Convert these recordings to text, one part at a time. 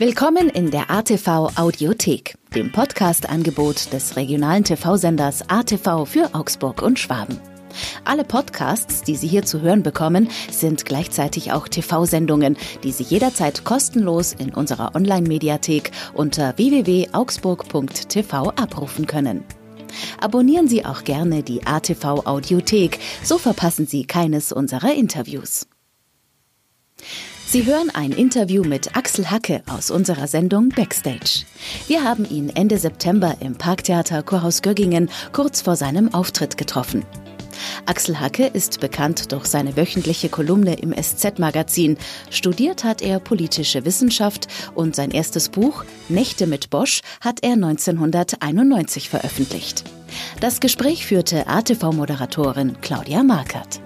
Willkommen in der ATV Audiothek, dem Podcast-Angebot des regionalen TV-Senders ATV für Augsburg und Schwaben. Alle Podcasts, die Sie hier zu hören bekommen, sind gleichzeitig auch TV-Sendungen, die Sie jederzeit kostenlos in unserer Online-Mediathek unter www.augsburg.tv abrufen können. Abonnieren Sie auch gerne die ATV Audiothek, so verpassen Sie keines unserer Interviews. Sie hören ein Interview mit Axel Hacke aus unserer Sendung Backstage. Wir haben ihn Ende September im Parktheater Kurhaus Göggingen kurz vor seinem Auftritt getroffen. Axel Hacke ist bekannt durch seine wöchentliche Kolumne im SZ-Magazin. Studiert hat er politische Wissenschaft und sein erstes Buch Nächte mit Bosch hat er 1991 veröffentlicht. Das Gespräch führte ATV-Moderatorin Claudia Markert.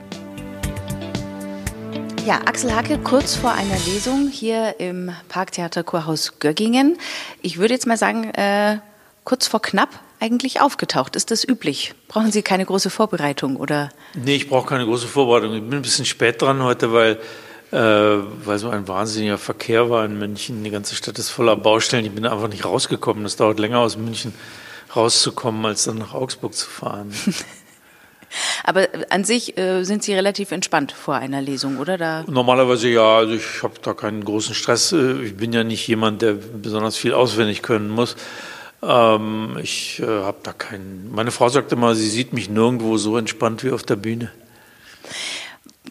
Ja, Axel Hacke kurz vor einer Lesung hier im Parktheater Kurhaus Göggingen. Ich würde jetzt mal sagen, äh, kurz vor knapp eigentlich aufgetaucht. Ist das üblich? Brauchen Sie keine große Vorbereitung oder? Nee, ich brauche keine große Vorbereitung. Ich bin ein bisschen spät dran heute, weil, äh, weil so ein wahnsinniger Verkehr war in München. Die ganze Stadt ist voller Baustellen. Ich bin einfach nicht rausgekommen. Das dauert länger aus München rauszukommen, als dann nach Augsburg zu fahren. Aber an sich äh, sind Sie relativ entspannt vor einer Lesung, oder? Da Normalerweise ja. Also ich habe da keinen großen Stress. Äh, ich bin ja nicht jemand, der besonders viel auswendig können muss. Ähm, ich äh, habe da keinen. Meine Frau sagt immer, sie sieht mich nirgendwo so entspannt wie auf der Bühne.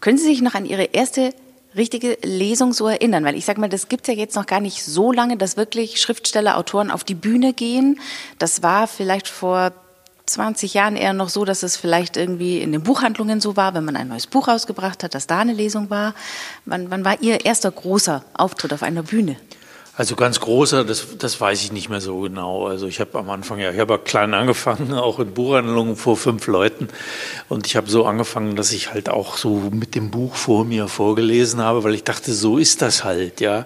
Können Sie sich noch an Ihre erste richtige Lesung so erinnern? Weil ich sage mal, das gibt es ja jetzt noch gar nicht so lange, dass wirklich Schriftsteller, Autoren auf die Bühne gehen. Das war vielleicht vor 20 Jahren eher noch so, dass es vielleicht irgendwie in den Buchhandlungen so war, wenn man ein neues Buch rausgebracht hat, dass da eine Lesung war. Wann, wann war Ihr erster großer Auftritt auf einer Bühne? Also ganz großer, das, das weiß ich nicht mehr so genau. Also ich habe am Anfang ja, ich habe klein angefangen, auch in Buchhandlungen vor fünf Leuten. Und ich habe so angefangen, dass ich halt auch so mit dem Buch vor mir vorgelesen habe, weil ich dachte, so ist das halt, ja.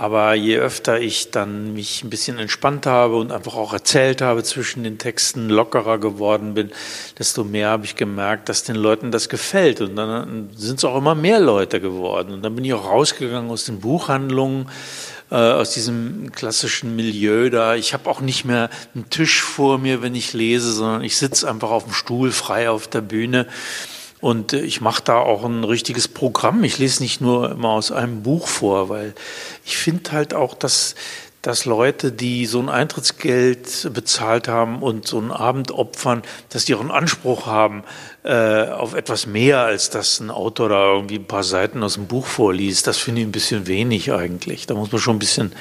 Aber je öfter ich dann mich ein bisschen entspannt habe und einfach auch erzählt habe zwischen den Texten, lockerer geworden bin, desto mehr habe ich gemerkt, dass den Leuten das gefällt. Und dann sind es auch immer mehr Leute geworden. Und dann bin ich auch rausgegangen aus den Buchhandlungen äh, aus diesem klassischen Milieu da. Ich habe auch nicht mehr einen Tisch vor mir, wenn ich lese, sondern ich sitze einfach auf dem Stuhl frei auf der Bühne. Und äh, ich mache da auch ein richtiges Programm. Ich lese nicht nur immer aus einem Buch vor, weil ich finde halt auch, dass dass Leute, die so ein Eintrittsgeld bezahlt haben und so einen Abend opfern, dass die auch einen Anspruch haben äh, auf etwas mehr, als dass ein Autor da irgendwie ein paar Seiten aus dem Buch vorliest. Das finde ich ein bisschen wenig eigentlich. Da muss man schon ein bisschen,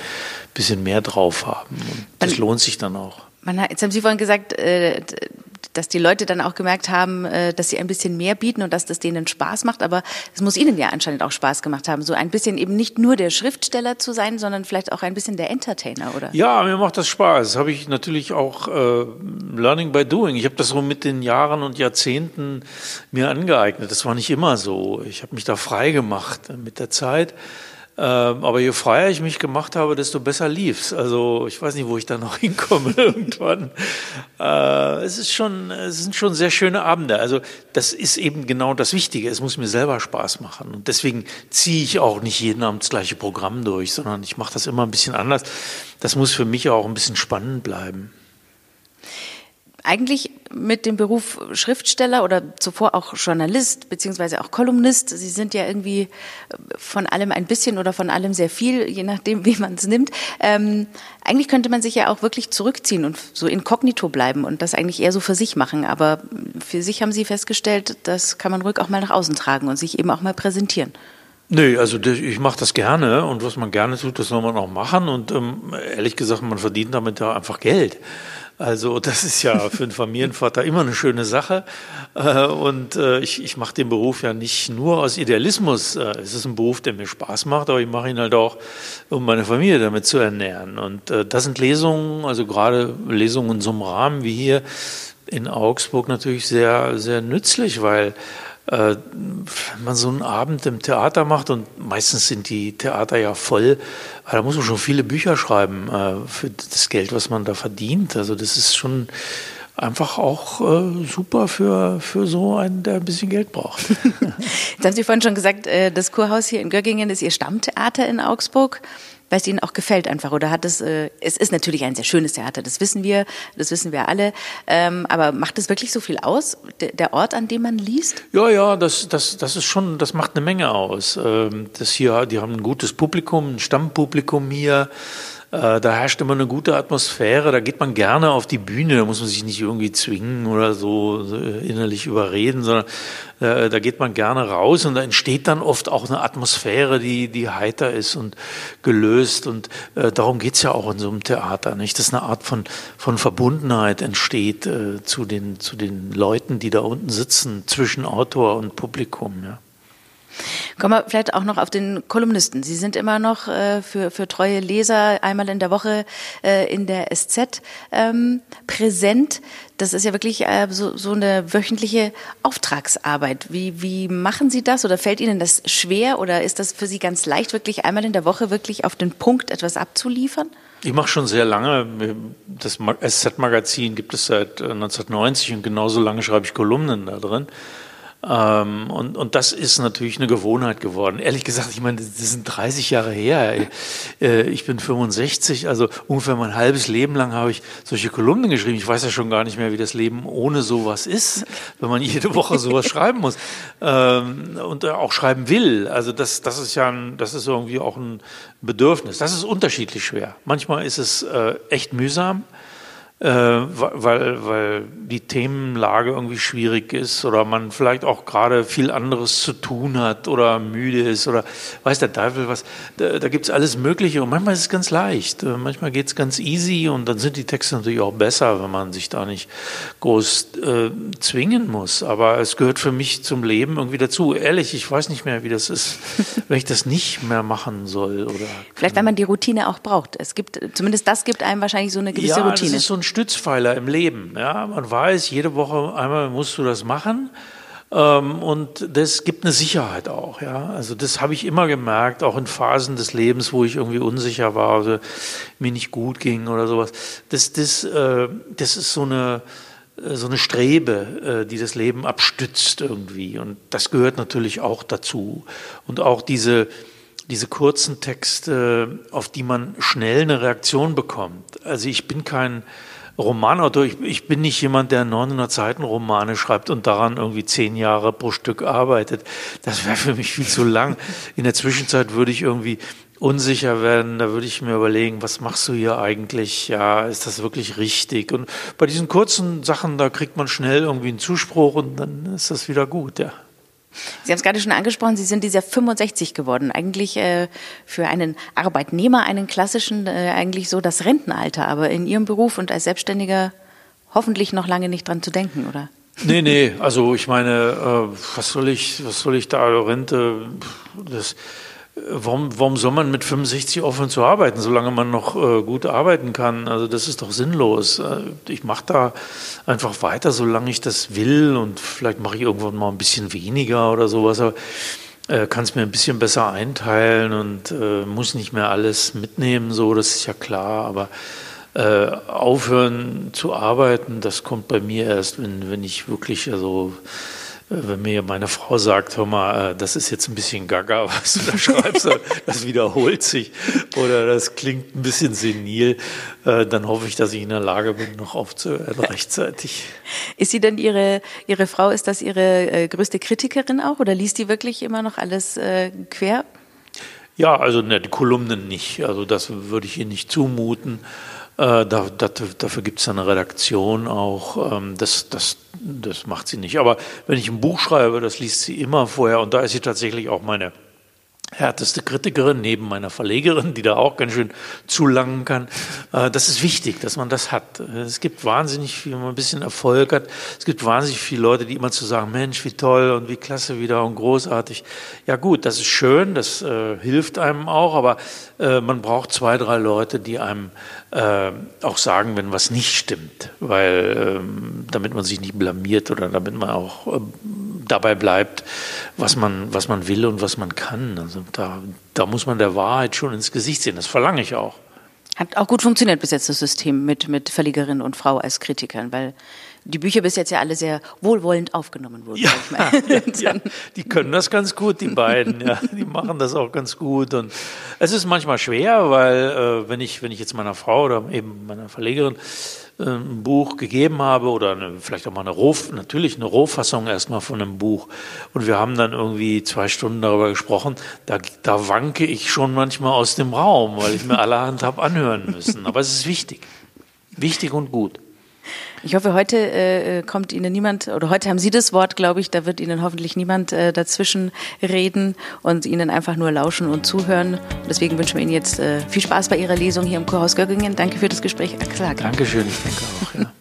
bisschen mehr drauf haben. Und das lohnt sich dann auch. Man jetzt haben Sie vorhin gesagt, äh, dass die Leute dann auch gemerkt haben, äh, dass sie ein bisschen mehr bieten und dass das denen Spaß macht. Aber es muss ihnen ja anscheinend auch Spaß gemacht haben, so ein bisschen eben nicht nur der Schriftsteller zu sein, sondern vielleicht auch ein bisschen der Entertainer, oder? Ja, mir macht das Spaß. Das habe ich natürlich auch äh, Learning by Doing. Ich habe das so mit den Jahren und Jahrzehnten mir angeeignet. Das war nicht immer so. Ich habe mich da frei gemacht mit der Zeit. Ähm, aber je freier ich mich gemacht habe, desto besser lief's. Also ich weiß nicht, wo ich da noch hinkomme irgendwann. Äh, es ist schon, es sind schon sehr schöne Abende. Also das ist eben genau das Wichtige. Es muss mir selber Spaß machen. Und deswegen ziehe ich auch nicht jeden Abend das gleiche Programm durch, sondern ich mache das immer ein bisschen anders. Das muss für mich auch ein bisschen spannend bleiben eigentlich mit dem Beruf Schriftsteller oder zuvor auch Journalist beziehungsweise auch Kolumnist. Sie sind ja irgendwie von allem ein bisschen oder von allem sehr viel, je nachdem, wie man es nimmt. Ähm, eigentlich könnte man sich ja auch wirklich zurückziehen und so inkognito bleiben und das eigentlich eher so für sich machen. Aber für sich haben Sie festgestellt, das kann man ruhig auch mal nach außen tragen und sich eben auch mal präsentieren. Nee, also ich mache das gerne und was man gerne tut, das soll man auch machen und ähm, ehrlich gesagt, man verdient damit ja einfach Geld. Also das ist ja für einen Familienvater immer eine schöne Sache. Äh, und äh, ich, ich mache den Beruf ja nicht nur aus Idealismus. Äh, es ist ein Beruf, der mir Spaß macht, aber ich mache ihn halt auch, um meine Familie damit zu ernähren. Und das sind Lesungen, also gerade Lesungen in so einem Rahmen wie hier in Augsburg natürlich sehr, sehr nützlich, weil äh, wenn man so einen Abend im Theater macht und meistens sind die Theater ja voll, da muss man schon viele Bücher schreiben äh, für das Geld, was man da verdient. Also das ist schon einfach auch äh, super für, für so einen, der ein bisschen Geld braucht. Jetzt haben Sie vorhin schon gesagt, das Kurhaus hier in Göggingen ist Ihr Stammtheater in Augsburg. Weil es Ihnen auch gefällt einfach oder hat es, äh, es ist natürlich ein sehr schönes Theater, das wissen wir, das wissen wir alle, ähm, aber macht es wirklich so viel aus, der, der, Ort, an dem man liest? Ja, ja, das, das, das ist schon, das macht eine Menge aus. Ähm, das hier, die haben ein gutes Publikum, ein Stammpublikum hier. Äh, da herrscht immer eine gute Atmosphäre, da geht man gerne auf die Bühne, da muss man sich nicht irgendwie zwingen oder so innerlich überreden, sondern äh, da geht man gerne raus und da entsteht dann oft auch eine Atmosphäre, die, die heiter ist und gelöst und äh, darum geht's ja auch in so einem Theater, nicht? Dass eine Art von, von Verbundenheit entsteht äh, zu, den, zu den Leuten, die da unten sitzen, zwischen Autor und Publikum, ja. Kommen wir vielleicht auch noch auf den Kolumnisten. Sie sind immer noch äh, für, für treue Leser einmal in der Woche äh, in der SZ ähm, präsent. Das ist ja wirklich äh, so, so eine wöchentliche Auftragsarbeit. Wie, wie machen Sie das oder fällt Ihnen das schwer oder ist das für Sie ganz leicht, wirklich einmal in der Woche wirklich auf den Punkt etwas abzuliefern? Ich mache schon sehr lange. Das SZ-Magazin gibt es seit 1990 äh, und genauso lange schreibe ich Kolumnen da drin. Ähm, und, und das ist natürlich eine Gewohnheit geworden. Ehrlich gesagt, ich meine, das sind 30 Jahre her. Äh, ich bin 65, also ungefähr mein halbes Leben lang habe ich solche Kolumnen geschrieben. Ich weiß ja schon gar nicht mehr, wie das Leben ohne sowas ist, wenn man jede Woche sowas schreiben muss ähm, und auch schreiben will. Also das, das ist ja ein, das ist irgendwie auch ein Bedürfnis. Das ist unterschiedlich schwer. Manchmal ist es äh, echt mühsam äh, weil, weil die Themenlage irgendwie schwierig ist oder man vielleicht auch gerade viel anderes zu tun hat oder müde ist oder weiß der Teufel was. Da, da gibt es alles Mögliche und manchmal ist es ganz leicht. Äh, manchmal geht es ganz easy und dann sind die Texte natürlich auch besser, wenn man sich da nicht groß äh, zwingen muss. Aber es gehört für mich zum Leben irgendwie dazu. Ehrlich, ich weiß nicht mehr, wie das ist, wenn ich das nicht mehr machen soll. Oder Vielleicht, wenn man die Routine auch braucht. Es gibt, zumindest das gibt einem wahrscheinlich so eine gewisse ja, Routine. Das ist so ein Stützpfeiler im Leben. Ja, man weiß, jede Woche einmal musst du das machen. Ähm, und das gibt eine Sicherheit auch, ja. Also das habe ich immer gemerkt, auch in Phasen des Lebens, wo ich irgendwie unsicher war oder mir nicht gut ging oder sowas. Das, das, äh, das ist so eine, äh, so eine Strebe, äh, die das Leben abstützt irgendwie. Und das gehört natürlich auch dazu. Und auch diese, diese kurzen Texte, auf die man schnell eine Reaktion bekommt. Also ich bin kein Romanautor. Ich, ich bin nicht jemand, der 900 Seiten Romane schreibt und daran irgendwie zehn Jahre pro Stück arbeitet. Das wäre für mich viel zu lang. In der Zwischenzeit würde ich irgendwie unsicher werden, da würde ich mir überlegen, was machst du hier eigentlich? Ja, ist das wirklich richtig? Und bei diesen kurzen Sachen, da kriegt man schnell irgendwie einen Zuspruch und dann ist das wieder gut, ja. Sie haben es gerade schon angesprochen, Sie sind dieser 65 geworden. Eigentlich äh, für einen Arbeitnehmer, einen klassischen, äh, eigentlich so das Rentenalter, aber in Ihrem Beruf und als Selbstständiger hoffentlich noch lange nicht dran zu denken, oder? Nee, nee, also ich meine, äh, was soll ich, was soll ich da, Rente, das, Warum, warum soll man mit 65 aufhören zu arbeiten, solange man noch äh, gut arbeiten kann? Also das ist doch sinnlos. Äh, ich mache da einfach weiter, solange ich das will und vielleicht mache ich irgendwann mal ein bisschen weniger oder sowas. Aber äh, kann es mir ein bisschen besser einteilen und äh, muss nicht mehr alles mitnehmen, so, das ist ja klar. Aber äh, aufhören zu arbeiten, das kommt bei mir erst, wenn, wenn ich wirklich also wenn mir meine Frau sagt, hör mal, äh, das ist jetzt ein bisschen gaga, was du da schreibst, das wiederholt sich oder das klingt ein bisschen senil, äh, dann hoffe ich, dass ich in der Lage bin, noch aufzuhören rechtzeitig. Ist sie denn Ihre, Ihre Frau, ist das Ihre äh, größte Kritikerin auch oder liest die wirklich immer noch alles quer? Ja, also ne, die Kolumnen nicht. Also das würde ich ihr nicht zumuten. Äh, da, da, dafür gibt es eine Redaktion auch. Ähm, das, das, das macht sie nicht. Aber wenn ich ein Buch schreibe, das liest sie immer vorher und da ist sie tatsächlich auch meine härteste Kritikerin neben meiner Verlegerin, die da auch ganz schön zulangen kann. Äh, das ist wichtig, dass man das hat. Es gibt wahnsinnig viel, wenn man ein bisschen Erfolg hat, es gibt wahnsinnig viele Leute, die immer zu sagen, Mensch, wie toll und wie klasse wieder und großartig. Ja gut, das ist schön, das äh, hilft einem auch, aber äh, man braucht zwei, drei Leute, die einem äh, auch sagen, wenn was nicht stimmt, weil ähm, damit man sich nicht blamiert oder damit man auch äh, dabei bleibt, was man, was man will und was man kann. Also da, da muss man der Wahrheit schon ins Gesicht sehen. Das verlange ich auch. Hat auch gut funktioniert bis jetzt das System mit, mit Verlegerin und Frau als Kritikerin, weil die Bücher bis jetzt ja alle sehr wohlwollend aufgenommen wurden. Ja, ja, die können das ganz gut, die beiden. Ja, die machen das auch ganz gut. Und es ist manchmal schwer, weil äh, wenn ich wenn ich jetzt meiner Frau oder eben meiner Verlegerin äh, ein Buch gegeben habe oder eine, vielleicht auch mal eine Roh, natürlich eine Rohfassung erstmal von einem Buch und wir haben dann irgendwie zwei Stunden darüber gesprochen, da, da wanke ich schon manchmal aus dem Raum, weil ich mir allerhand habe anhören müssen. Aber es ist wichtig. Wichtig und gut. Ich hoffe, heute äh, kommt Ihnen niemand, oder heute haben Sie das Wort, glaube ich, da wird Ihnen hoffentlich niemand äh, dazwischen reden und Ihnen einfach nur lauschen und zuhören. Deswegen wünschen wir Ihnen jetzt äh, viel Spaß bei Ihrer Lesung hier im Kurhaus Göggingen. Danke für das Gespräch, Axel Dankeschön, ich denke auch. Ja.